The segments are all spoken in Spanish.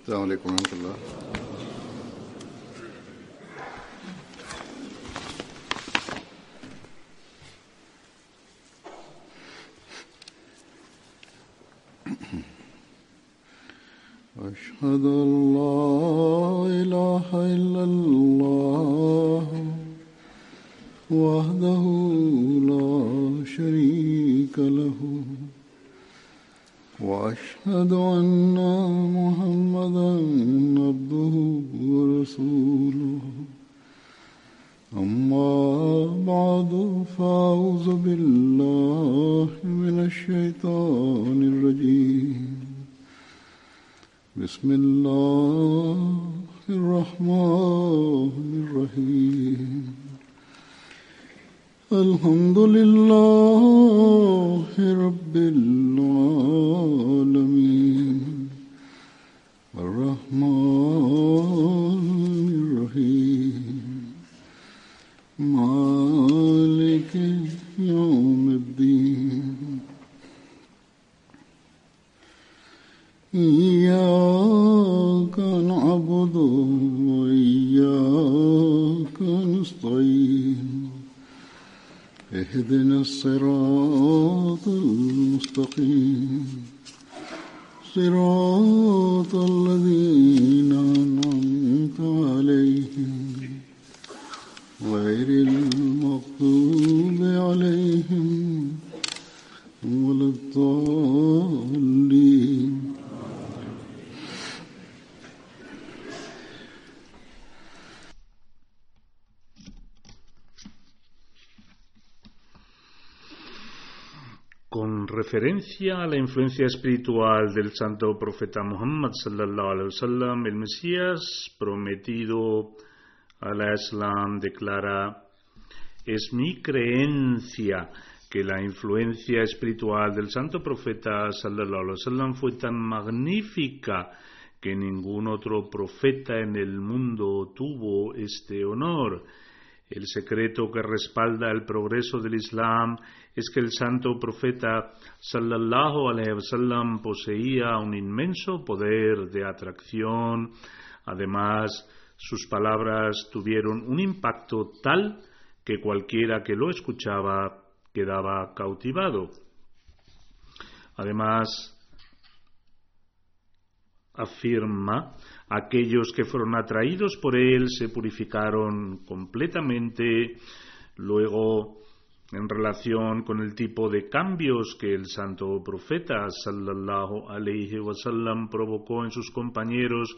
السلام عليكم ورحمة الله. أشهد اهدنا الصراط المستقيم. صراط الذين referencia a la influencia espiritual del santo profeta Muhammad sallallahu alaihi wasallam, el Mesías prometido al Islam declara: Es mi creencia que la influencia espiritual del santo profeta sallallahu alaihi wasallam fue tan magnífica que ningún otro profeta en el mundo tuvo este honor. El secreto que respalda el progreso del Islam es que el santo profeta sallallahu alaihi wasallam poseía un inmenso poder de atracción. Además, sus palabras tuvieron un impacto tal que cualquiera que lo escuchaba quedaba cautivado. Además, afirma, aquellos que fueron atraídos por él se purificaron completamente. Luego, en relación con el tipo de cambios que el santo profeta sallallahu wasallam provocó en sus compañeros,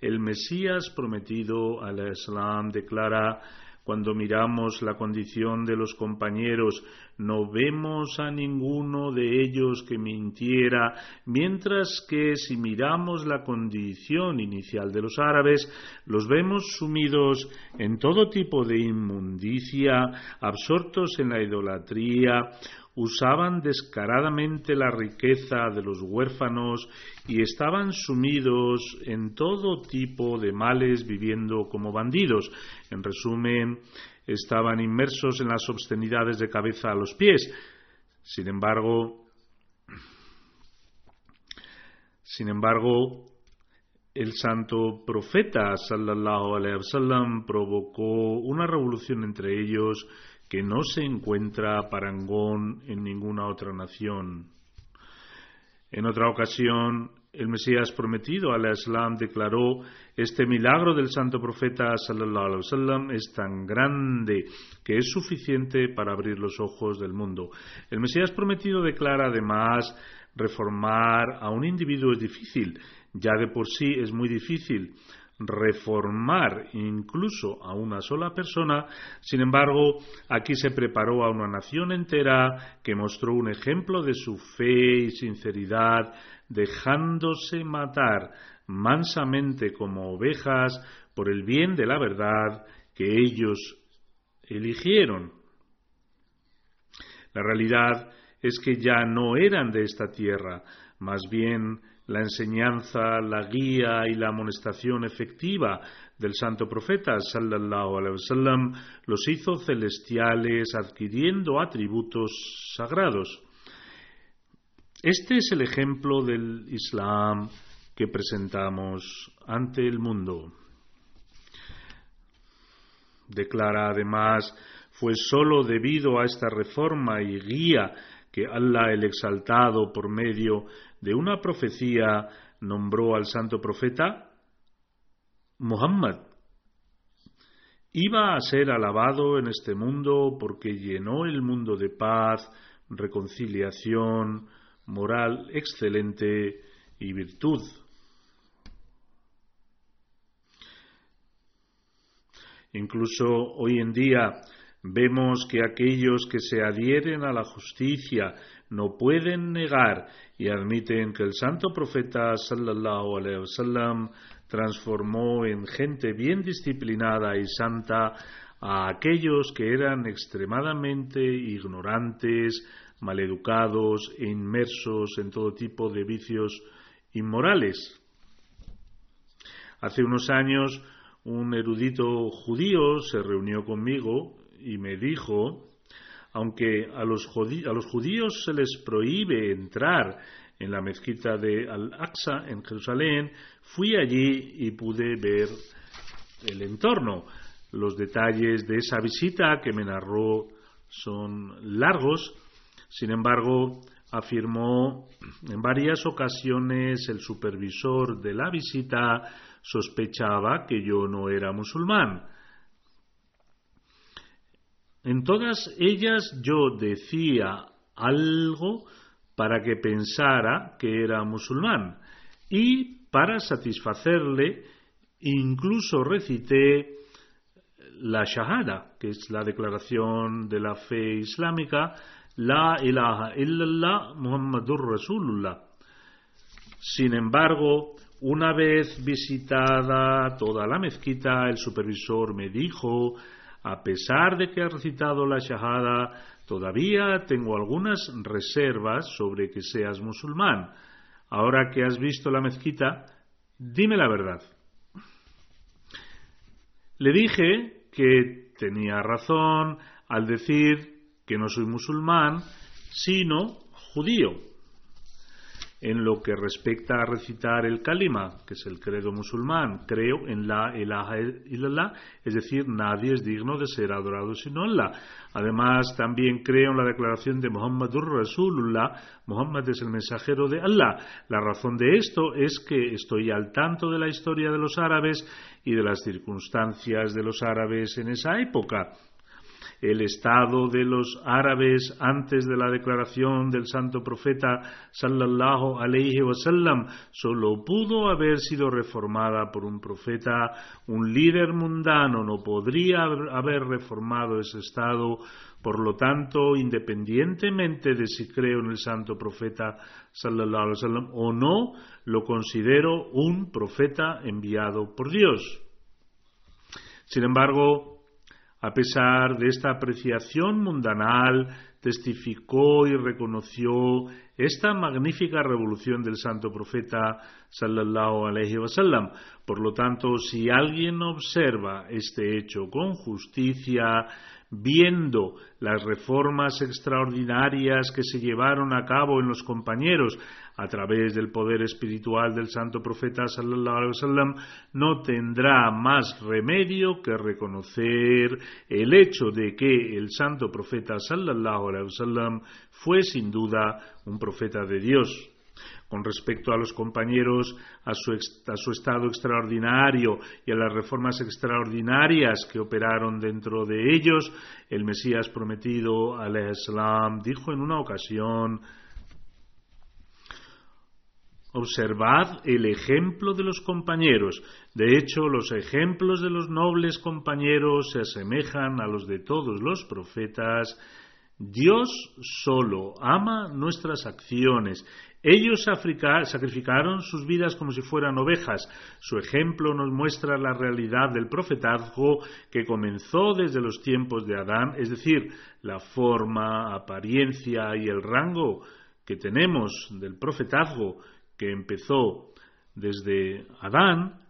el Mesías prometido al Islam declara cuando miramos la condición de los compañeros, no vemos a ninguno de ellos que mintiera, mientras que si miramos la condición inicial de los árabes, los vemos sumidos en todo tipo de inmundicia, absortos en la idolatría, usaban descaradamente la riqueza de los huérfanos y estaban sumidos en todo tipo de males viviendo como bandidos. En resumen, estaban inmersos en las obscenidades de cabeza a los pies. Sin embargo, sin embargo, el santo profeta sallallahu alaihi provocó una revolución entre ellos que no se encuentra parangón en ninguna otra nación. En otra ocasión, el Mesías prometido al Islam declaró: Este milagro del santo profeta sallallahu es tan grande que es suficiente para abrir los ojos del mundo. El Mesías prometido declara además reformar a un individuo es difícil, ya de por sí es muy difícil reformar incluso a una sola persona, sin embargo, aquí se preparó a una nación entera que mostró un ejemplo de su fe y sinceridad, dejándose matar mansamente como ovejas por el bien de la verdad que ellos eligieron. La realidad es que ya no eran de esta tierra, más bien la enseñanza, la guía y la amonestación efectiva del santo profeta sallallahu alaihi wasallam los hizo celestiales adquiriendo atributos sagrados. Este es el ejemplo del Islam que presentamos ante el mundo. Declara además, fue sólo debido a esta reforma y guía que Allah el Exaltado, por medio de una profecía, nombró al santo profeta Muhammad. Iba a ser alabado en este mundo porque llenó el mundo de paz, reconciliación, moral excelente y virtud. Incluso hoy en día vemos que aquellos que se adhieren a la justicia no pueden negar y admiten que el santo profeta sallallahu alaihi wasallam transformó en gente bien disciplinada y santa a aquellos que eran extremadamente ignorantes, maleducados e inmersos en todo tipo de vicios inmorales. Hace unos años un erudito judío se reunió conmigo y me dijo, aunque a los, judíos se les prohíbe entrar en la mezquita de Al-Aqsa en Jerusalén, fui allí y pude ver el entorno. Los detalles de esa visita que me narró son largos, sin embargo, afirmó en varias ocasiones el supervisor de la visita sospechaba que yo no era musulmán. En todas ellas yo decía algo para que pensara que era musulmán y para satisfacerle incluso recité la shahada, que es la declaración de la fe islámica, la ilaha illallah Muhammadur Rasulullah. Sin embargo, una vez visitada toda la mezquita, el supervisor me dijo, a pesar de que ha recitado la Shahada, todavía tengo algunas reservas sobre que seas musulmán. Ahora que has visto la mezquita, dime la verdad. Le dije que tenía razón al decir que no soy musulmán, sino judío en lo que respecta a recitar el kalima, que es el credo musulmán. Creo en la ilaha illallah, es decir, nadie es digno de ser adorado sino Allah. Además, también creo en la declaración de Muhammadur Rasulullah, Muhammad es el mensajero de Allah. La razón de esto es que estoy al tanto de la historia de los árabes y de las circunstancias de los árabes en esa época el estado de los árabes antes de la declaración del santo profeta sallallahu alaihi wasallam solo pudo haber sido reformada por un profeta, un líder mundano no podría haber reformado ese estado, por lo tanto, independientemente de si creo en el santo profeta sallallahu alaihi wasallam o no, lo considero un profeta enviado por Dios. Sin embargo, a pesar de esta apreciación mundanal, testificó y reconoció esta magnífica revolución del santo profeta sallallahu alaihi wasallam. Por lo tanto, si alguien observa este hecho con justicia, viendo las reformas extraordinarias que se llevaron a cabo en los compañeros a través del poder espiritual del santo profeta sallallahu no tendrá más remedio que reconocer el hecho de que el santo profeta sallallahu wasallam fue sin duda un profeta de Dios con respecto a los compañeros, a su, estado extraordinario y a las reformas extraordinarias que operaron dentro de ellos, el Mesías prometido al Islam dijo en una ocasión, Observad el ejemplo de los compañeros. De hecho, los ejemplos de los nobles compañeros se asemejan a los de todos los profetas. Dios solo ama nuestras acciones ellos sacrificaron sus vidas como si fueran ovejas. Su ejemplo nos muestra la realidad del profetazgo que comenzó desde los tiempos de Adán, es decir, la forma, apariencia y el rango que tenemos del profetazgo que empezó desde Adán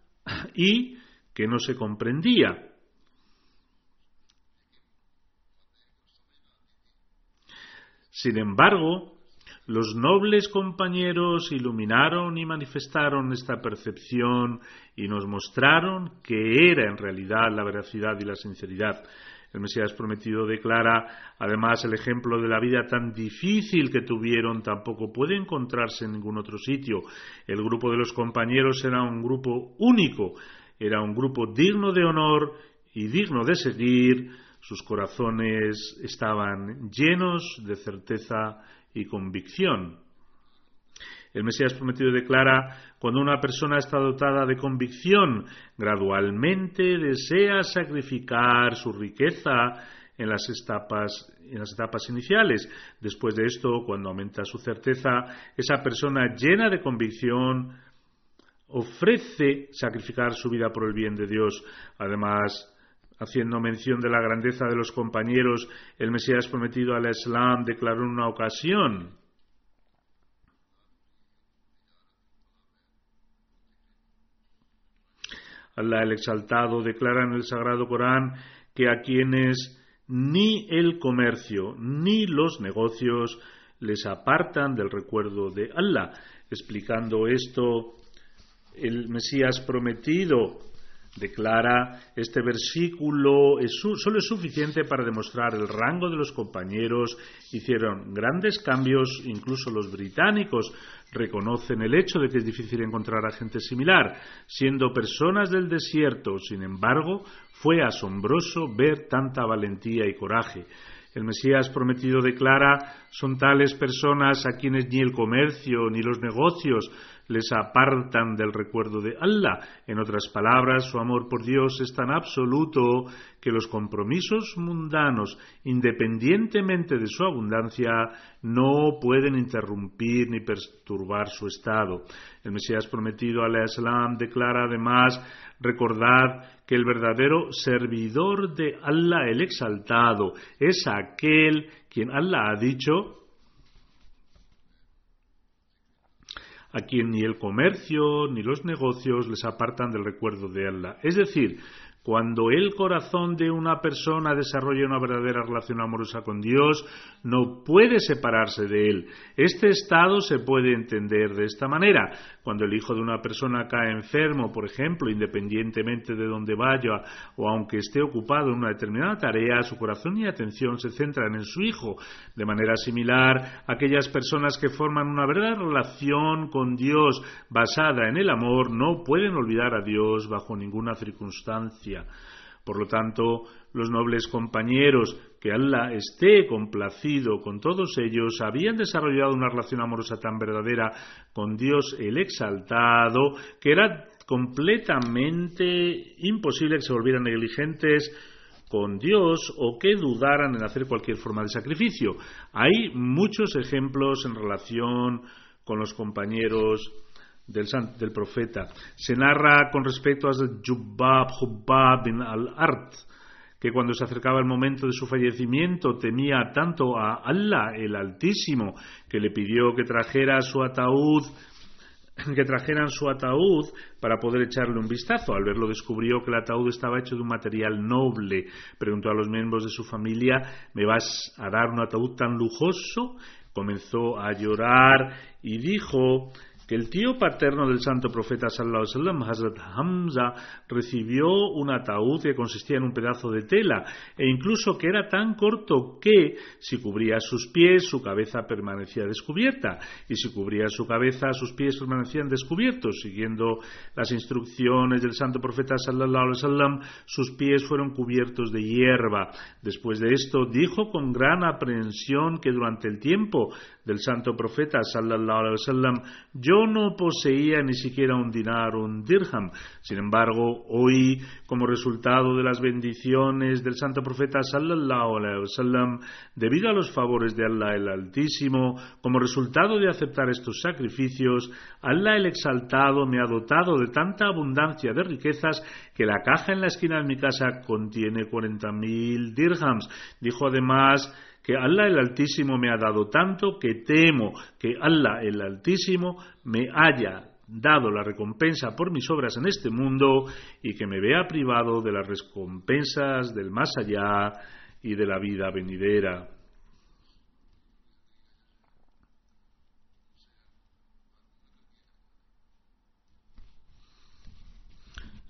y que no se comprendía. Sin embargo, los nobles compañeros iluminaron y manifestaron esta percepción y nos mostraron que era en realidad la veracidad y la sinceridad. El Mesías prometido declara, además, el ejemplo de la vida tan difícil que tuvieron tampoco puede encontrarse en ningún otro sitio. El grupo de los compañeros era un grupo único, era un grupo digno de honor y digno de seguir. Sus corazones estaban llenos de certeza y convicción. El Mesías prometido declara, cuando una persona está dotada de convicción, gradualmente desea sacrificar su riqueza en las etapas, en las etapas iniciales. Después de esto, cuando aumenta su certeza, esa persona llena de convicción ofrece sacrificar su vida por el bien de Dios. Además, haciendo mención de la grandeza de los compañeros, el Mesías prometido al Islam declaró en una ocasión Allah el Exaltado declara en el Sagrado Corán que a quienes ni el comercio ni los negocios les apartan del recuerdo de Allah. Explicando esto, el Mesías prometido declara este versículo es solo es suficiente para demostrar el rango de los compañeros hicieron grandes cambios incluso los británicos reconocen el hecho de que es difícil encontrar a gente similar. Siendo personas del desierto sin embargo fue asombroso ver tanta valentía y coraje el Mesías prometido declara son tales personas a quienes ni el comercio ni los negocios les apartan del recuerdo de Allah. En otras palabras, su amor por Dios es tan absoluto que los compromisos mundanos, independientemente de su abundancia, no pueden interrumpir ni perturbar su estado. El Mesías prometido al declara además recordad que el verdadero servidor de Allah el exaltado es aquel quien Allah ha dicho a quien ni el comercio ni los negocios les apartan del recuerdo de Allah. Es decir, cuando el corazón de una persona desarrolla una verdadera relación amorosa con Dios, no puede separarse de Él. Este estado se puede entender de esta manera. Cuando el hijo de una persona cae enfermo, por ejemplo, independientemente de dónde vaya o aunque esté ocupado en una determinada tarea, su corazón y atención se centran en su hijo. De manera similar, aquellas personas que forman una verdadera relación con Dios basada en el amor no pueden olvidar a Dios bajo ninguna circunstancia. Por lo tanto, los nobles compañeros, que Allah esté complacido con todos ellos, habían desarrollado una relación amorosa tan verdadera con Dios el Exaltado, que era completamente imposible que se volvieran negligentes con Dios o que dudaran en hacer cualquier forma de sacrificio. Hay muchos ejemplos en relación con los compañeros del, profeta. Se narra con respecto a Jubbab Hubbab bin al-Art, que cuando se acercaba el momento de su fallecimiento temía tanto a Allah el Altísimo que le pidió que trajera su ataúd que trajeran su ataúd para poder echarle un vistazo. Al verlo descubrió que el ataúd estaba hecho de un material noble. Preguntó a los miembros de su familia, ¿me vas a dar un ataúd tan lujoso? Comenzó a llorar y dijo que el tío paterno del santo profeta sallallahu alaihi wasallam, Hazrat Hamza, recibió un ataúd que consistía en un pedazo de tela e incluso que era tan corto que si cubría sus pies su cabeza permanecía descubierta y si cubría su cabeza sus pies permanecían descubiertos. Siguiendo las instrucciones del santo profeta sallallahu alaihi wasallam, sus pies fueron cubiertos de hierba. Después de esto dijo con gran aprehensión que durante el tiempo del santo profeta sallallahu alaihi wasallam yo no poseía ni siquiera un dinar o un dirham. Sin embargo, hoy, como resultado de las bendiciones del santo profeta sallallahu alaihi wasallam, debido a los favores de Allah el Altísimo, como resultado de aceptar estos sacrificios, Allah el Exaltado me ha dotado de tanta abundancia de riquezas que la caja en la esquina de mi casa contiene cuarenta mil dirhams. Dijo además que Allah el Altísimo me ha dado tanto que temo que Allah el Altísimo me haya dado la recompensa por mis obras en este mundo y que me vea privado de las recompensas del más allá y de la vida venidera.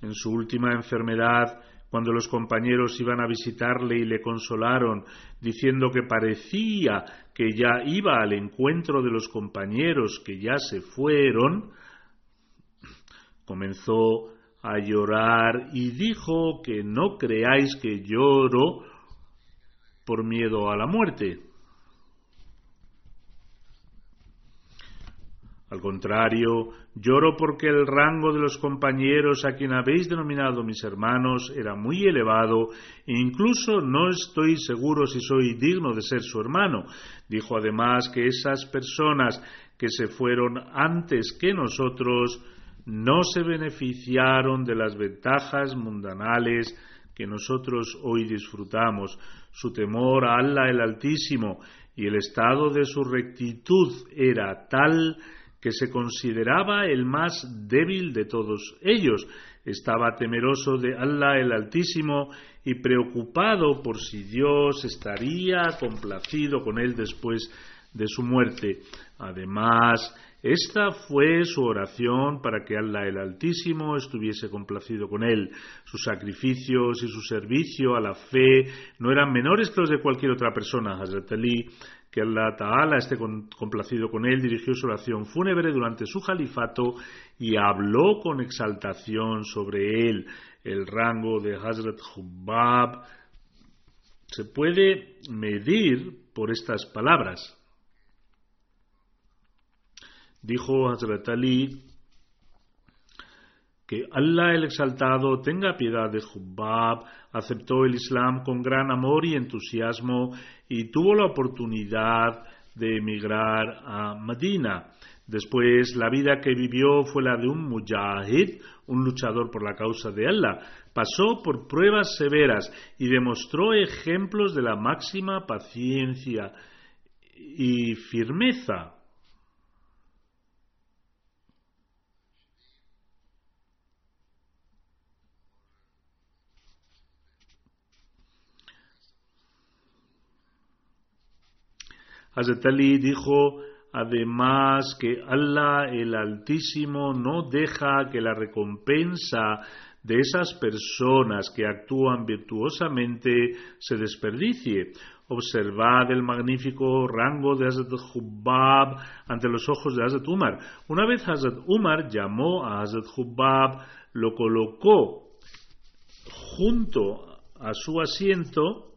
En su última enfermedad, cuando los compañeros iban a visitarle y le consolaron, diciendo que parecía que ya iba al encuentro de los compañeros que ya se fueron, comenzó a llorar y dijo que no creáis que lloro por miedo a la muerte. Al contrario, lloro porque el rango de los compañeros a quien habéis denominado mis hermanos era muy elevado e incluso no estoy seguro si soy digno de ser su hermano. Dijo además que esas personas que se fueron antes que nosotros no se beneficiaron de las ventajas mundanales que nosotros hoy disfrutamos. Su temor a Allah el Altísimo y el estado de su rectitud era tal que se consideraba el más débil de todos ellos. Estaba temeroso de Allah el Altísimo y preocupado por si Dios estaría complacido con él después de su muerte. Además, esta fue su oración para que Allah el Altísimo estuviese complacido con él. Sus sacrificios y su servicio a la fe no eran menores que los de cualquier otra persona. Hazrat Ali que Allah Ta'ala esté complacido con él, dirigió su oración fúnebre durante su califato y habló con exaltación sobre él. El rango de Hazrat Hubbab se puede medir por estas palabras. Dijo Hazrat Ali que Allah el Exaltado tenga piedad de Hubbab, aceptó el Islam con gran amor y entusiasmo y tuvo la oportunidad de emigrar a Medina. Después, la vida que vivió fue la de un mujahid, un luchador por la causa de Allah. Pasó por pruebas severas y demostró ejemplos de la máxima paciencia y firmeza. Hazrat Ali dijo además que Allah el Altísimo no deja que la recompensa de esas personas que actúan virtuosamente se desperdicie. Observad el magnífico rango de Hazrat Hubbab ante los ojos de Hazrat Umar. Una vez Hazrat Umar llamó a Hazrat Hubbab, lo colocó junto a su asiento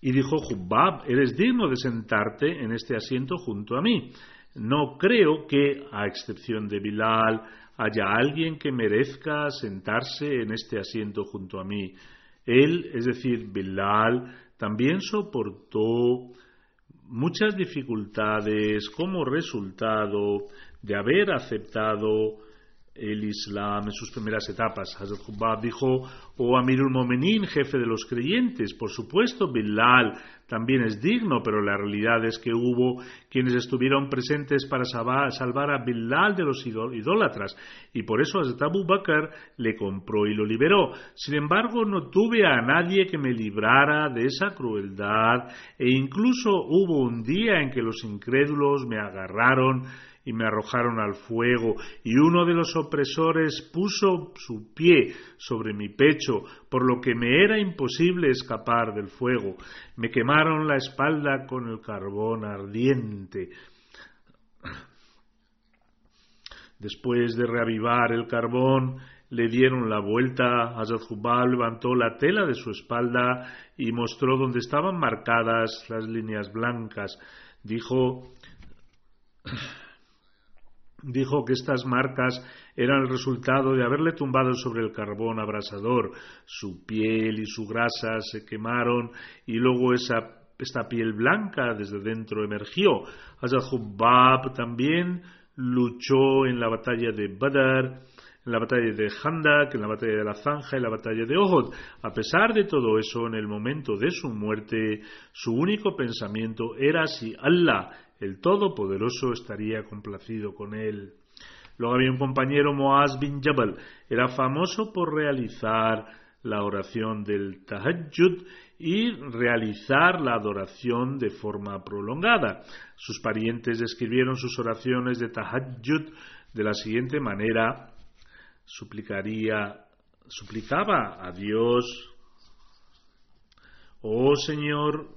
y dijo, Hubbab, eres digno de sentarte en este asiento junto a mí. No creo que, a excepción de Bilal, haya alguien que merezca sentarse en este asiento junto a mí. Él, es decir, Bilal, también soportó muchas dificultades como resultado de haber aceptado el Islam en sus primeras etapas. Hazrat Hubbab dijo, oh Amirul Momenin, jefe de los creyentes, por supuesto Bilal también es digno, pero la realidad es que hubo quienes estuvieron presentes para salvar a Bilal de los idólatras, y por eso Hazrat Abu Bakr le compró y lo liberó. Sin embargo, no tuve a nadie que me librara de esa crueldad, e incluso hubo un día en que los incrédulos me agarraron y me arrojaron al fuego, y uno de los opresores puso su pie sobre mi pecho, por lo que me era imposible escapar del fuego. Me quemaron la espalda con el carbón ardiente. Después de reavivar el carbón, le dieron la vuelta. Hazrat Jubal levantó la tela de su espalda y mostró donde estaban marcadas las líneas blancas. Dijo dijo que estas marcas eran el resultado de haberle tumbado sobre el carbón abrasador. Su piel y su grasa se quemaron y luego esa, esta piel blanca desde dentro emergió. Hazrat también luchó en la batalla de Badr, en la batalla de Handak, en la batalla de la Zanja en la batalla de Ohod. A pesar de todo eso, en el momento de su muerte, su único pensamiento era si Allah el Todopoderoso estaría complacido con él. Luego había un compañero, Moaz bin Jabal, era famoso por realizar la oración del Tahajjud y realizar la adoración de forma prolongada. Sus parientes describieron sus oraciones de Tahajjud de la siguiente manera. Suplicaría, suplicaba a Dios, oh Señor,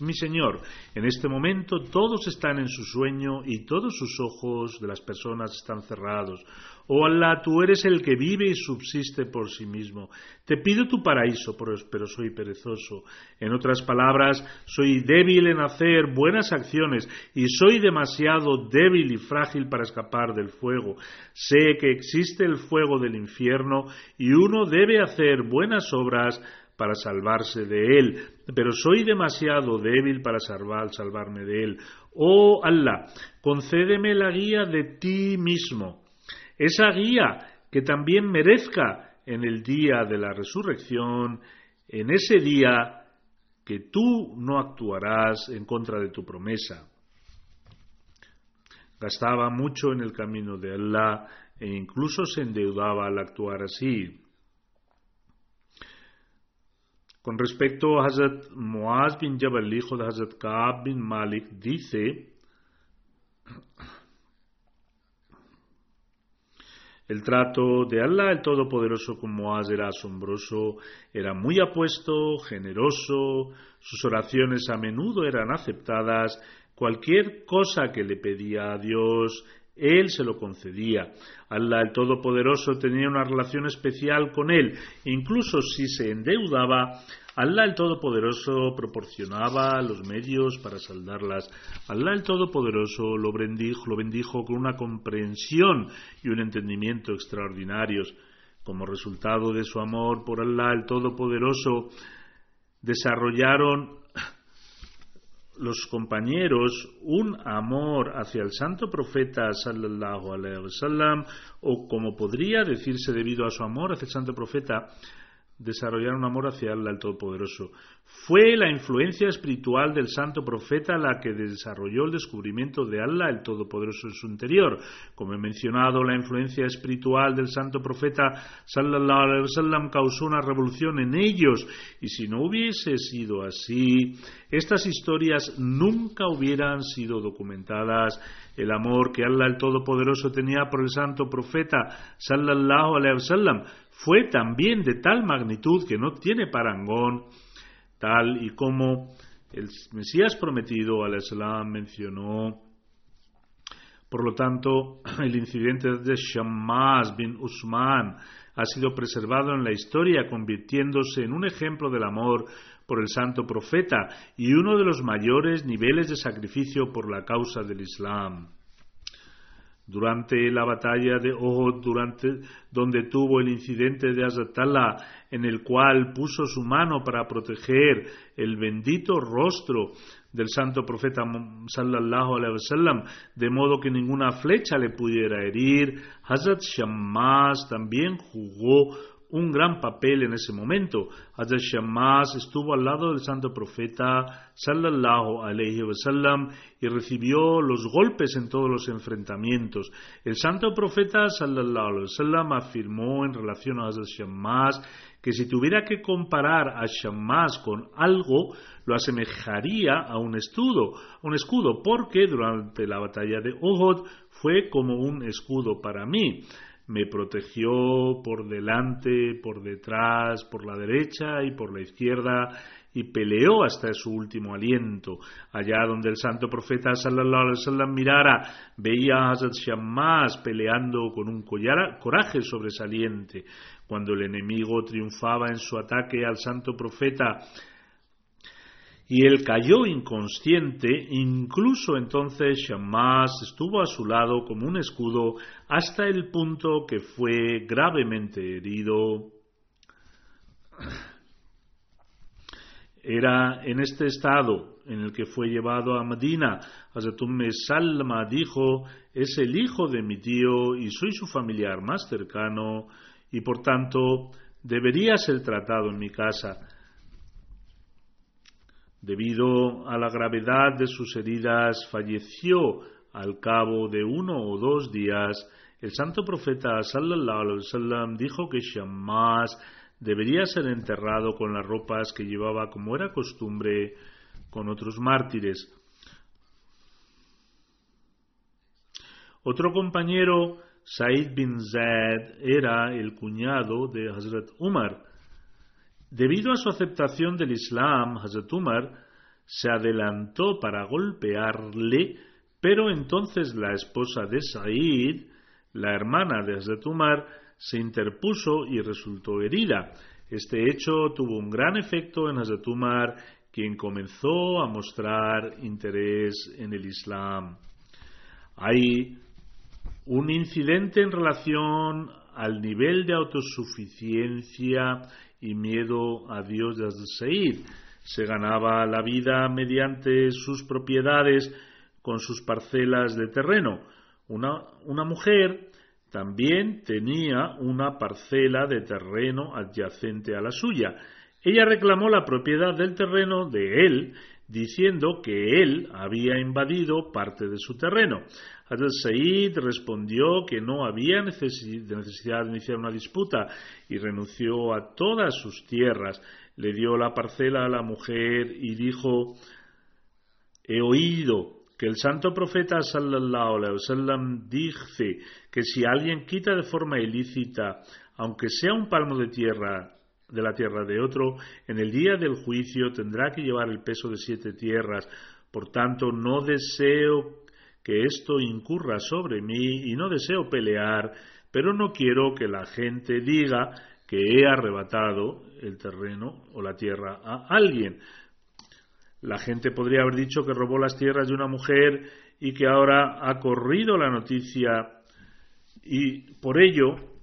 mi Señor, en este momento todos están en su sueño y todos sus ojos de las personas están cerrados. Oh Allah, tú eres el que vive y subsiste por sí mismo. Te pido tu paraíso, pero soy perezoso. En otras palabras, soy débil en hacer buenas acciones y soy demasiado débil y frágil para escapar del fuego. Sé que existe el fuego del infierno y uno debe hacer buenas obras para salvarse de él, pero soy demasiado débil para salvar, salvarme de él. Oh Allah, concédeme la guía de ti mismo, esa guía que también merezca en el día de la resurrección, en ese día que tú no actuarás en contra de tu promesa. Gastaba mucho en el camino de Allah e incluso se endeudaba al actuar así. Con respecto a Hazrat Muaz bin Jabal, hijo de Hazrat Kaab bin Malik, dice, El trato de Allah el Todopoderoso con Muaz era asombroso, era muy apuesto, generoso, sus oraciones a menudo eran aceptadas, cualquier cosa que le pedía a Dios, él se lo concedía. Allah el Todopoderoso tenía una relación especial con él. Incluso si se endeudaba, Allah el Todopoderoso proporcionaba los medios para saldarlas. Allah el Todopoderoso lo bendijo, lo bendijo con una comprensión y un entendimiento extraordinarios. Como resultado de su amor por Allah el Todopoderoso, desarrollaron los compañeros un amor hacia el santo profeta sallallahu alaihi wasallam o como podría decirse debido a su amor hacia el santo profeta desarrollar un amor hacia el Todopoderoso. Fue la influencia espiritual del santo profeta la que desarrolló el descubrimiento de Allah el Todopoderoso en su interior. Como he mencionado, la influencia espiritual del santo profeta sallallahu alaihi wasallam causó una revolución en ellos y si no hubiese sido así, estas historias nunca hubieran sido documentadas. El amor que Allah el Todopoderoso tenía por el santo profeta sallallahu alaihi wasallam fue también de tal magnitud que no tiene parangón, tal y como el Mesías prometido al Islam mencionó. Por lo tanto, el incidente de Shammaz bin Usman ha sido preservado en la historia, convirtiéndose en un ejemplo del amor por el santo profeta y uno de los mayores niveles de sacrificio por la causa del Islam durante la batalla de Ohod, durante, donde tuvo el incidente de Azatala, en el cual puso su mano para proteger el bendito rostro del santo profeta sallallahu alaihi wasallam, de modo que ninguna flecha le pudiera herir. Hazrat Shammas también jugó un gran papel en ese momento. Hazrat Shammas estuvo al lado del santo profeta sallallahu alaihi wasallam y recibió los golpes en todos los enfrentamientos. El santo profeta sallallahu alaihi wasallam afirmó en relación a Hazrat Shammas que si tuviera que comparar a Shammas con algo, lo asemejaría a un escudo, un escudo, porque durante la batalla de Uhud fue como un escudo para mí me protegió por delante, por detrás, por la derecha y por la izquierda y peleó hasta su último aliento. Allá donde el santo profeta sallallahu alaihi mirara, veía a Hazrat Shammas peleando con un coraje sobresaliente. Cuando el enemigo triunfaba en su ataque al santo profeta, y él cayó inconsciente, incluso entonces Shammás estuvo a su lado como un escudo hasta el punto que fue gravemente herido. Era en este estado en el que fue llevado a Medina. Hazrat Salma dijo, es el hijo de mi tío y soy su familiar más cercano y por tanto debería ser tratado en mi casa. Debido a la gravedad de sus heridas, falleció al cabo de uno o dos días. El santo profeta sallallahu alaihi wasallam dijo que Shammás debería ser enterrado con las ropas que llevaba como era costumbre con otros mártires. Otro compañero Said bin Zaid era el cuñado de Hazrat Umar. Debido a su aceptación del Islam, Hazrat Umar se adelantó para golpearle, pero entonces la esposa de Said, la hermana de Hazrat Umar, se interpuso y resultó herida. Este hecho tuvo un gran efecto en Hazrat Umar, quien comenzó a mostrar interés en el Islam. Hay un incidente en relación al nivel de autosuficiencia y miedo a Dios de. Se ganaba la vida mediante sus propiedades con sus parcelas de terreno. Una, una mujer también tenía una parcela de terreno adyacente a la suya. Ella reclamó la propiedad del terreno de él, diciendo que él había invadido parte de su terreno. Hadel Said respondió que no había necesidad de iniciar una disputa y renunció a todas sus tierras. Le dio la parcela a la mujer y dijo: He oído que el santo profeta sallallahu alaihi wasallam dice que si alguien quita de forma ilícita, aunque sea un palmo de tierra de la tierra de otro, en el día del juicio tendrá que llevar el peso de siete tierras. Por tanto, no deseo que esto incurra sobre mí y no deseo pelear, pero no quiero que la gente diga que he arrebatado el terreno o la tierra a alguien. La gente podría haber dicho que robó las tierras de una mujer y que ahora ha corrido la noticia y por ello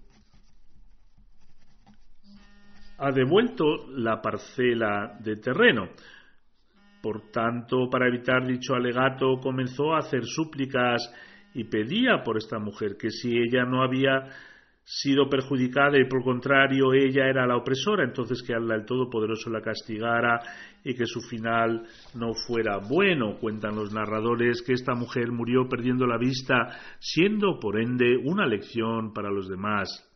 ha devuelto la parcela de terreno. Por tanto, para evitar dicho alegato, comenzó a hacer súplicas y pedía por esta mujer que si ella no había sido perjudicada y por contrario ella era la opresora, entonces que Allah el Todopoderoso la castigara y que su final no fuera bueno. Cuentan los narradores que esta mujer murió perdiendo la vista, siendo por ende una lección para los demás.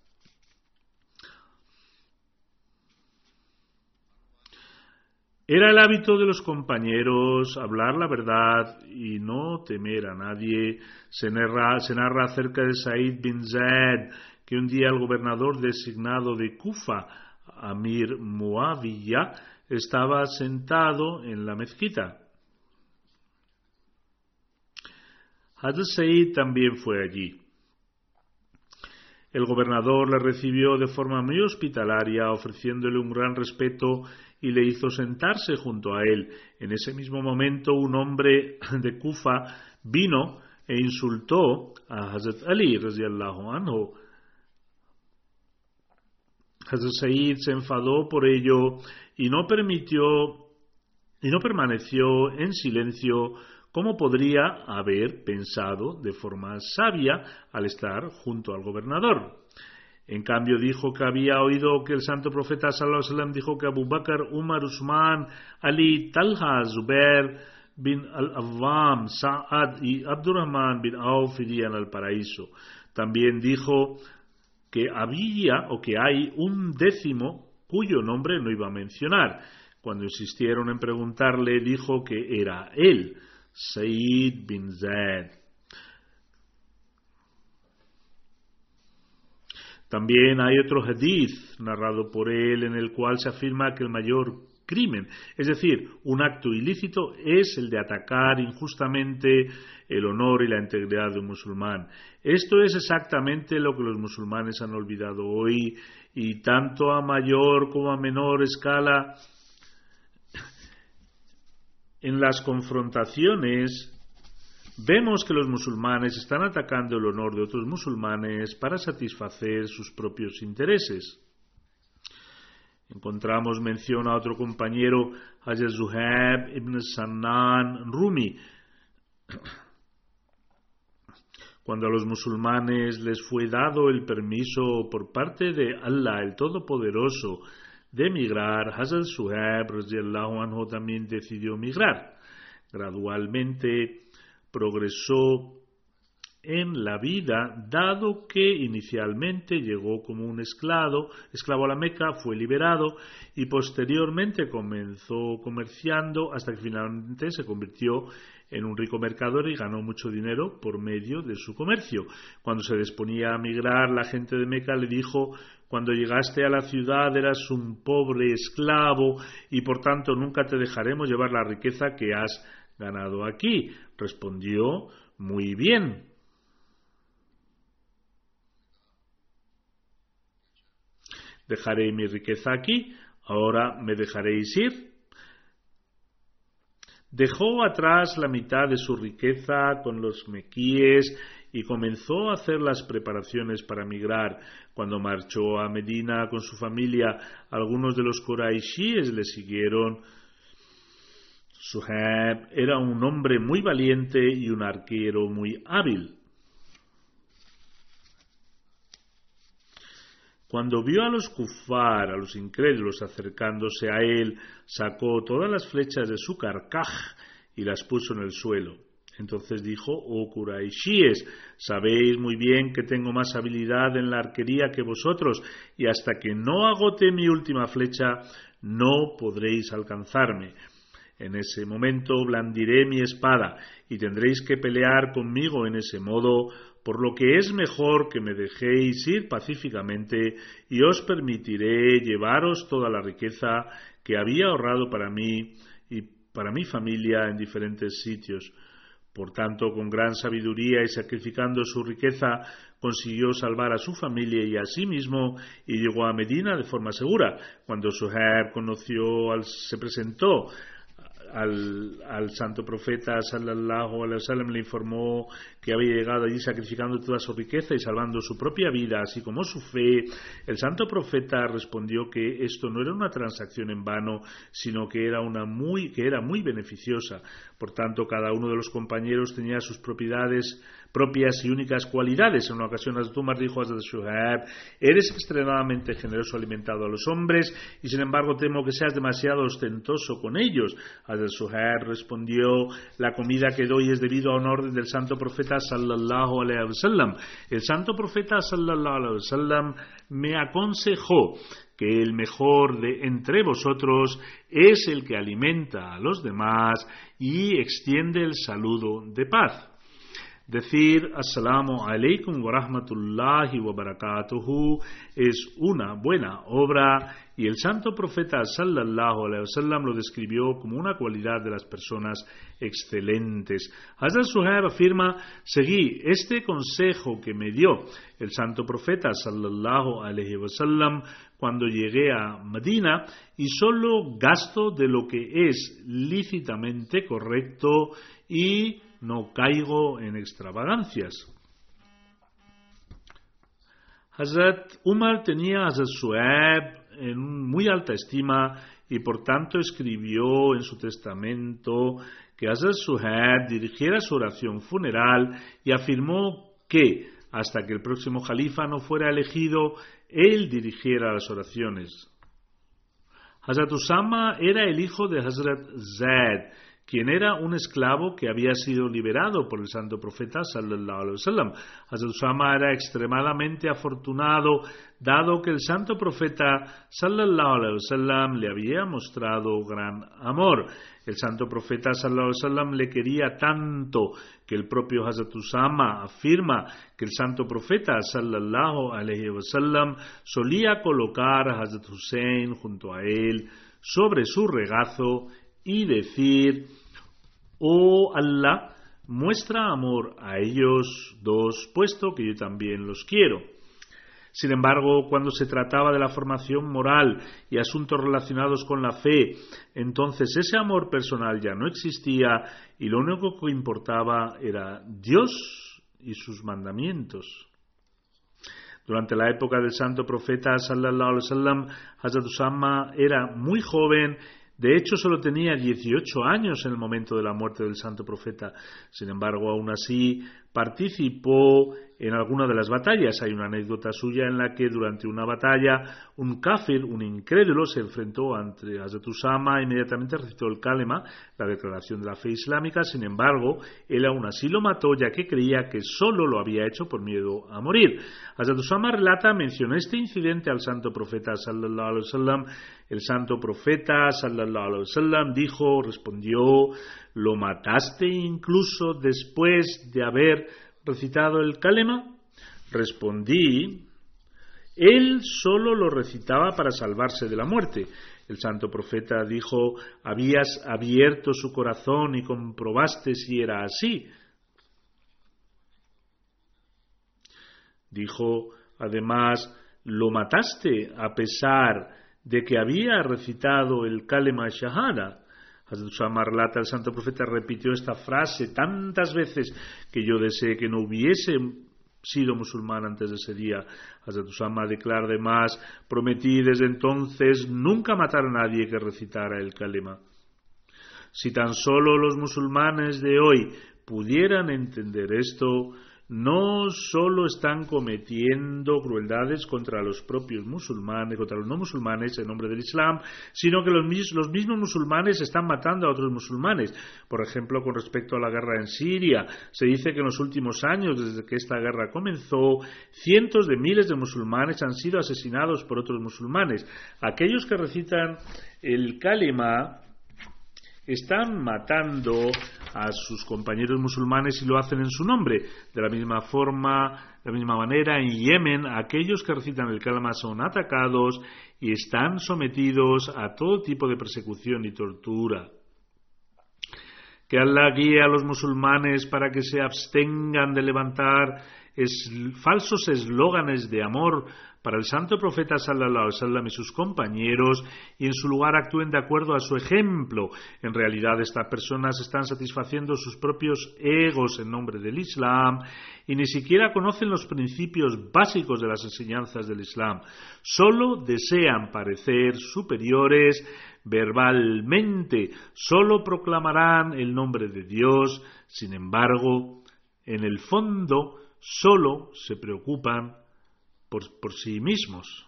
Era el hábito de los compañeros hablar la verdad y no temer a nadie. Se narra, se narra acerca de Said bin Zaid, que un día el gobernador designado de Kufa, Amir Muawiyah, estaba sentado en la mezquita. Hadr Said también fue allí. El gobernador le recibió de forma muy hospitalaria, ofreciéndole un gran respeto y le hizo sentarse junto a él. En ese mismo momento un hombre de Kufa vino e insultó a Hazrat Ali, anhu, Hazrat Said se enfadó por ello y no permitió y no permaneció en silencio como podría haber pensado de forma sabia al estar junto al gobernador. En cambio dijo que había oído que el santo profeta wasallam dijo que Abu Bakr, Umar, Usman, Ali, Talha, Zubair bin al-Awwam, Sa'ad y Abdurrahman bin Auf irían al paraíso. También dijo que había o que hay un décimo cuyo nombre no iba a mencionar. Cuando insistieron en preguntarle, dijo que era él, Said bin Zaid. También hay otro hadith narrado por él en el cual se afirma que el mayor crimen, es decir, un acto ilícito, es el de atacar injustamente el honor y la integridad de un musulmán. Esto es exactamente lo que los musulmanes han olvidado hoy y tanto a mayor como a menor escala en las confrontaciones vemos que los musulmanes están atacando el honor de otros musulmanes para satisfacer sus propios intereses. Encontramos mención a otro compañero, Hazrat Zuhaib ibn Sanan Rumi, cuando a los musulmanes les fue dado el permiso por parte de Allah el Todopoderoso de emigrar, Hazrat Suhaib anhu también decidió migrar. Gradualmente progresó en la vida, dado que inicialmente llegó como un esclavo, esclavo a la Meca, fue liberado y posteriormente comenzó comerciando hasta que finalmente se convirtió en un rico mercader y ganó mucho dinero por medio de su comercio. Cuando se disponía a migrar, la gente de Meca le dijo cuando llegaste a la ciudad eras un pobre esclavo y por tanto nunca te dejaremos llevar la riqueza que has ganado aquí. Respondió muy bien. Dejaré mi riqueza aquí, ahora me dejaréis ir. Dejó atrás la mitad de su riqueza con los mequíes y comenzó a hacer las preparaciones para migrar. Cuando marchó a Medina con su familia, algunos de los Quraishíes le siguieron. Suhaib era un hombre muy valiente y un arquero muy hábil. Cuando vio a los kufar, a los incrédulos acercándose a él, sacó todas las flechas de su carcaj y las puso en el suelo. Entonces dijo, oh Quraishíes, sabéis muy bien que tengo más habilidad en la arquería que vosotros, y hasta que no agote mi última flecha, no podréis alcanzarme. En ese momento blandiré mi espada, y tendréis que pelear conmigo en ese modo, por lo que es mejor que me dejéis ir pacíficamente, y os permitiré llevaros toda la riqueza que había ahorrado para mí y para mi familia en diferentes sitios. Por tanto, con gran sabiduría y sacrificando su riqueza, consiguió salvar a su familia y a sí mismo y llegó a Medina de forma segura. Cuando Suhaib conoció, al, se presentó al, santo profeta sallallahu alaihi wasallam le informó que había llegado allí sacrificando toda su riqueza y salvando su propia vida, así como su fe. El santo profeta respondió que esto no era una transacción en vano, sino que era una muy que era muy beneficiosa. Por tanto, cada uno de los compañeros tenía sus propiedades propias y únicas cualidades. En una ocasión, Umar dijo a Shuhaib, eres extremadamente generoso alimentado a los hombres y sin embargo temo que seas demasiado ostentoso con ellos. Shuhaib respondió, la comida que doy es debido a un orden del santo profeta sallallahu wasallam. El santo profeta sallallahu alaihi wasallam me aconsejó que el mejor de entre vosotros es el que alimenta a los demás y extiende el saludo de paz. Decir Assalamu alaikum wa rahmatullahi wa barakatuhu es una buena obra y el santo profeta sallallahu alaihi wasallam lo describió como una cualidad de las personas excelentes. Hazrat Suhaib afirma, seguí este consejo que me dio el santo profeta sallallahu alaihi wasallam cuando llegué a Medina y solo gasto de lo que es lícitamente correcto y no caigo en extravagancias. Hazrat Umar tenía a Hazrat Sueb en muy alta estima y por tanto escribió en su testamento que Hazrat Suhaib dirigiera su oración funeral y afirmó que hasta que el próximo califa no fuera elegido, él dirigiera las oraciones. Hazrat Usama era el hijo de Hazrat Zaid quien era un esclavo que había sido liberado por el santo profeta sallallahu alaihi wasallam. Hazrat Usama era extremadamente afortunado dado que el santo profeta sallallahu alaihi wasallam le había mostrado gran amor. El santo profeta sallallahu alaihi wasallam le quería tanto que el propio Hazrat Usama afirma que el santo profeta sallallahu alaihi wasallam solía colocar a Hazrat Hussein junto a él sobre su regazo y decir, oh Allah, muestra amor a ellos dos, puesto que yo también los quiero. Sin embargo, cuando se trataba de la formación moral y asuntos relacionados con la fe, entonces ese amor personal ya no existía y lo único que importaba era Dios y sus mandamientos. Durante la época del santo profeta sallallahu alaihi wasallam, Hazrat Usama era muy joven de hecho, solo tenía 18 años en el momento de la muerte del santo profeta. Sin embargo, aún así participó en alguna de las batallas. Hay una anécdota suya en la que durante una batalla un kafir, un incrédulo, se enfrentó ante Hazrat Usama e inmediatamente recitó el kalema, la declaración de la fe islámica. Sin embargo, él aún así lo mató ya que creía que solo lo había hecho por miedo a morir. Hazrat Usama relata, mencionó este incidente al santo profeta sallallahu alaihi wasallam. El santo profeta sallallahu alaihi wasallam dijo, respondió, ¿Lo mataste incluso después de haber recitado el kalema? Respondí, él solo lo recitaba para salvarse de la muerte. El santo profeta dijo, habías abierto su corazón y comprobaste si era así. Dijo, además, lo mataste a pesar de que había recitado el Kalema Shahada. Hazrat Usama el santo profeta repitió esta frase tantas veces que yo deseé que no hubiese sido musulmán antes de ese día. Hazrat Usama declara además, prometí desde entonces nunca matar a nadie que recitara el kalima. Si tan solo los musulmanes de hoy pudieran entender esto, no solo están cometiendo crueldades contra los propios musulmanes, contra los no musulmanes en nombre del Islam, sino que los, mismos musulmanes están matando a otros musulmanes. Por ejemplo, con respecto a la guerra en Siria, se dice que en los últimos años, desde que esta guerra comenzó, cientos de miles de musulmanes han sido asesinados por otros musulmanes. Aquellos que recitan el kalima están matando a sus compañeros musulmanes y lo hacen en su nombre. De la misma forma, de la misma manera, en Yemen, aquellos que recitan el kalama son atacados y están sometidos a todo tipo de persecución y tortura. Que Allah guíe a los musulmanes para que se abstengan de levantar falsos eslóganes de amor para el santo profeta sallallahu alaihi y sus compañeros y en su lugar actúen de acuerdo a su ejemplo. En realidad estas personas están satisfaciendo sus propios egos en nombre del Islam y ni siquiera conocen los principios básicos de las enseñanzas del Islam. Solo desean parecer superiores verbalmente, solo proclamarán el nombre de Dios, sin embargo, en el fondo solo se preocupan por, sí mismos.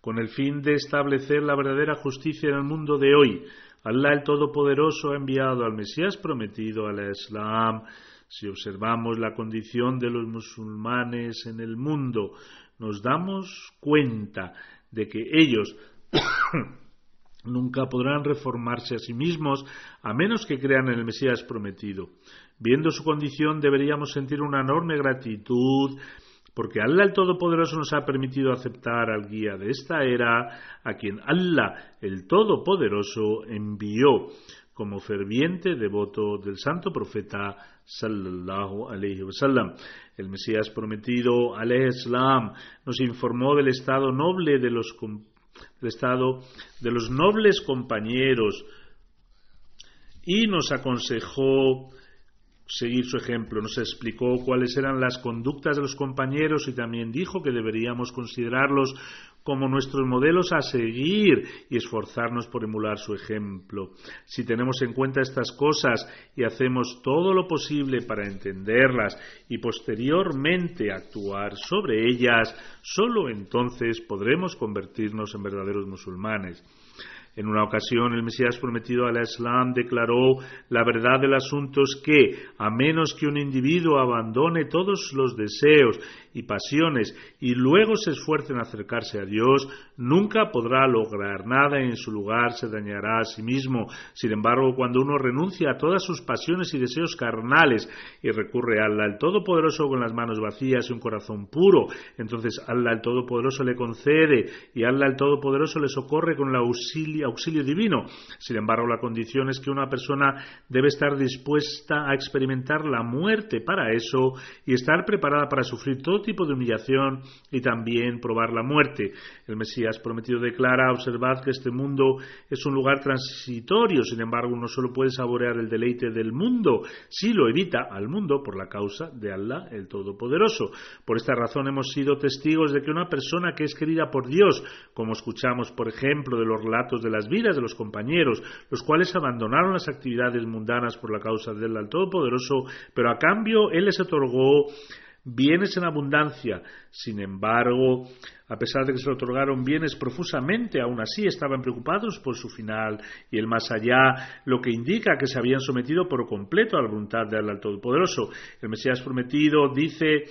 Con el fin de establecer la verdadera justicia en el mundo de hoy, Allah el Todopoderoso ha enviado al Mesías prometido al Islam. Si observamos la condición de los musulmanes en el mundo, nos damos cuenta de que ellos nunca podrán reformarse a sí mismos a menos que crean en el Mesías prometido. Viendo su condición deberíamos sentir una enorme gratitud porque Allah el Todopoderoso nos ha permitido aceptar al guía de esta era, a quien Allah el Todopoderoso envió como ferviente devoto del santo profeta sallallahu alaihi wasallam. El Mesías prometido, alayhi salam, nos informó del estado noble de los del estado de los nobles compañeros y nos aconsejó seguir su ejemplo, nos explicó cuáles eran las conductas de los compañeros y también dijo que deberíamos considerarlos como nuestros modelos a seguir y esforzarnos por emular su ejemplo. Si tenemos en cuenta estas cosas y hacemos todo lo posible para entenderlas y posteriormente actuar sobre ellas, solo entonces podremos convertirnos en verdaderos musulmanes. En una ocasión el Mesías prometido al Islam declaró la verdad del asunto es que, a menos que un individuo abandone todos los deseos y pasiones y luego se esfuerce en acercarse a Dios, nunca podrá lograr nada y en su lugar se dañará a sí mismo. Sin embargo, cuando uno renuncia a todas sus pasiones y deseos carnales y recurre a Allah el Todopoderoso con las manos vacías y un corazón puro, entonces Allah el Todopoderoso le concede y Allah el Todopoderoso le socorre con el auxilio, auxilio divino. Sin embargo, la condición es que una persona debe estar dispuesta a experimentar la muerte para eso y estar preparada para sufrir todo tipo de humillación y también probar la muerte. El Mesías prometido declara, observad que este mundo es un lugar transitorio, sin embargo uno solo puede saborear el deleite del mundo si lo evita al mundo por la causa de Allah el Todopoderoso. Por esta razón hemos sido testigos de que una persona que es querida por Dios, como escuchamos por ejemplo de los relatos de las vidas de los compañeros, los cuales abandonaron las actividades mundanas por la causa de Allah el Todopoderoso, pero a cambio Él les otorgó bienes en abundancia. Sin embargo, a pesar de que se le otorgaron bienes profusamente, aún así estaban preocupados por su final y el más allá, lo que indica que se habían sometido por completo a la voluntad del Todopoderoso. El Mesías prometido dice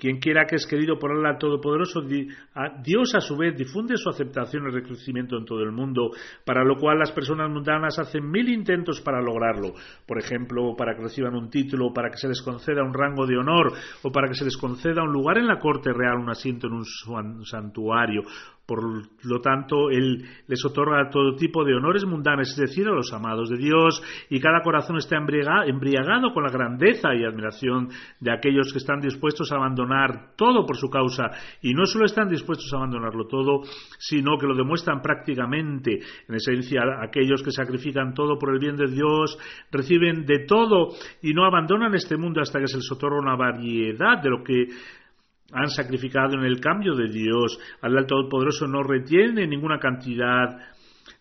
Quien quiera que es querido por Allah Todopoderoso, Dios a su vez difunde su aceptación y reconocimiento en todo el mundo, para lo cual las personas mundanas hacen mil intentos para lograrlo. Por ejemplo, para que reciban un título, para que se les conceda un rango de honor, o para que se les conceda un lugar en la corte real, un asiento en un santuario, por lo tanto, Él les otorga todo tipo de honores mundanos, es decir, a los amados de Dios, y cada corazón está embriagado con la grandeza y admiración de aquellos que están dispuestos a abandonar todo por su causa, y no solo están dispuestos a abandonarlo todo, sino que lo demuestran prácticamente. En esencia, aquellos que sacrifican todo por el bien de Dios, reciben de todo y no abandonan este mundo hasta que se les otorga una variedad de lo que han sacrificado en el cambio de Dios. al Todopoderoso no retiene ninguna cantidad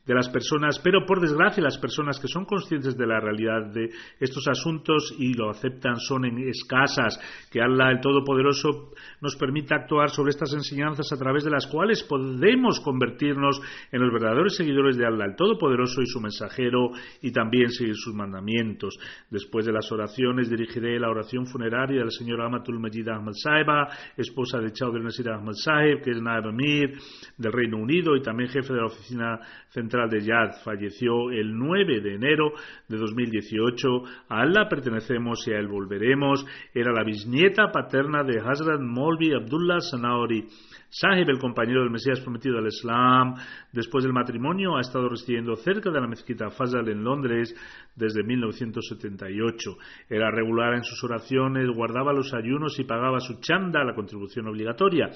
de las personas, pero por desgracia las personas que son conscientes de la realidad de estos asuntos y lo aceptan son escasas. Que Allah el Todopoderoso nos permita actuar sobre estas enseñanzas a través de las cuales podemos convertirnos en los verdaderos seguidores de Allah el Todopoderoso y su mensajero y también seguir sus mandamientos. Después de las oraciones dirigiré la oración funeraria del señor Amatul Majid Ahmad Saiba, esposa de Chowdhury Nasir Ahmad Saib, que es Naib Amir del Reino Unido y también jefe de la oficina central de Yad, falleció el 9 de enero de 2018. A Allah pertenecemos y a él volveremos. Era la bisnieta paterna de Hazrat Molvi Abdullah Sanaori. Sahib, el compañero del Mesías prometido al Islam, después del matrimonio ha estado residiendo cerca de la mezquita Fazal en Londres desde 1978. Era regular en sus oraciones, guardaba los ayunos y pagaba su chanda, la contribución obligatoria.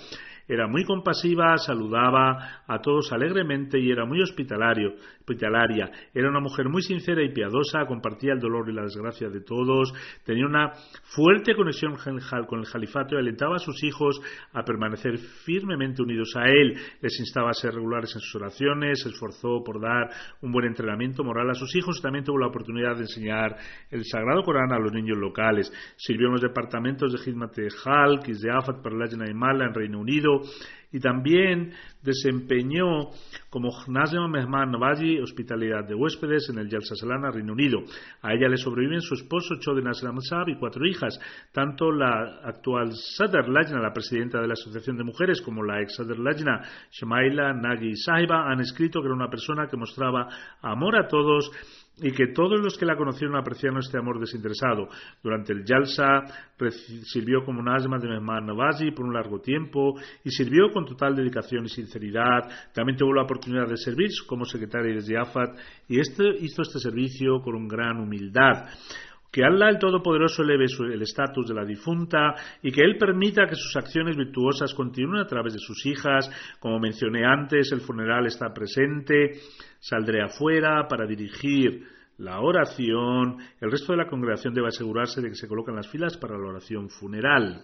Era muy compasiva, saludaba a todos alegremente y era muy hospitalaria. Era una mujer muy sincera y piadosa, compartía el dolor y la desgracia de todos, tenía una fuerte conexión con el califato y alentaba a sus hijos a permanecer firmemente unidos a él. Les instaba a ser regulares en sus oraciones, se esforzó por dar un buen entrenamiento moral a sus hijos y también tuvo la oportunidad de enseñar el Sagrado Corán a los niños locales. Sirvió en los departamentos de Hizmat Halk y de Afat para la en Reino Unido y también desempeñó como Nazem Mehman Navaji hospitalidad de huéspedes en el Yalsa Salana, Reino Unido. A ella le sobreviven su esposo Choden Aslam y cuatro hijas. Tanto la actual Sadr Lajna, la presidenta de la Asociación de Mujeres, como la ex Sadr Lajna, Shamaila Nagi Sahiba, han escrito que era una persona que mostraba amor a todos y que todos los que la conocieron apreciaron este amor desinteresado. Durante el Yalsa sirvió como una asma de Mehman Navazi por un largo tiempo y sirvió con total dedicación y sinceridad. También tuvo la oportunidad de servir como secretaria de Afat y este, hizo este servicio con un gran humildad que Allah el Todopoderoso eleve el estatus de la difunta y que Él permita que sus acciones virtuosas continúen a través de sus hijas. Como mencioné antes, el funeral está presente. Saldré afuera para dirigir la oración. El resto de la congregación debe asegurarse de que se colocan las filas para la oración funeral.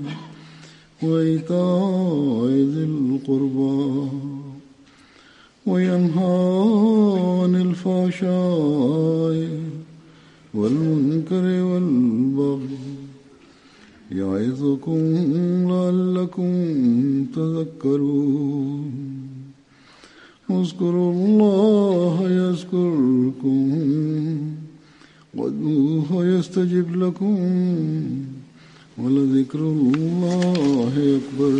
وإيتاء ذي القربى وينهى عن الفحشاء والمنكر والبغي يعظكم لعلكم تذكرون. اذكروا الله يذكركم وادعوه يستجب لكم. ولذكر الله أكبر.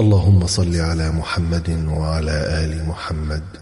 اللهم صل على محمد وعلى آل محمد.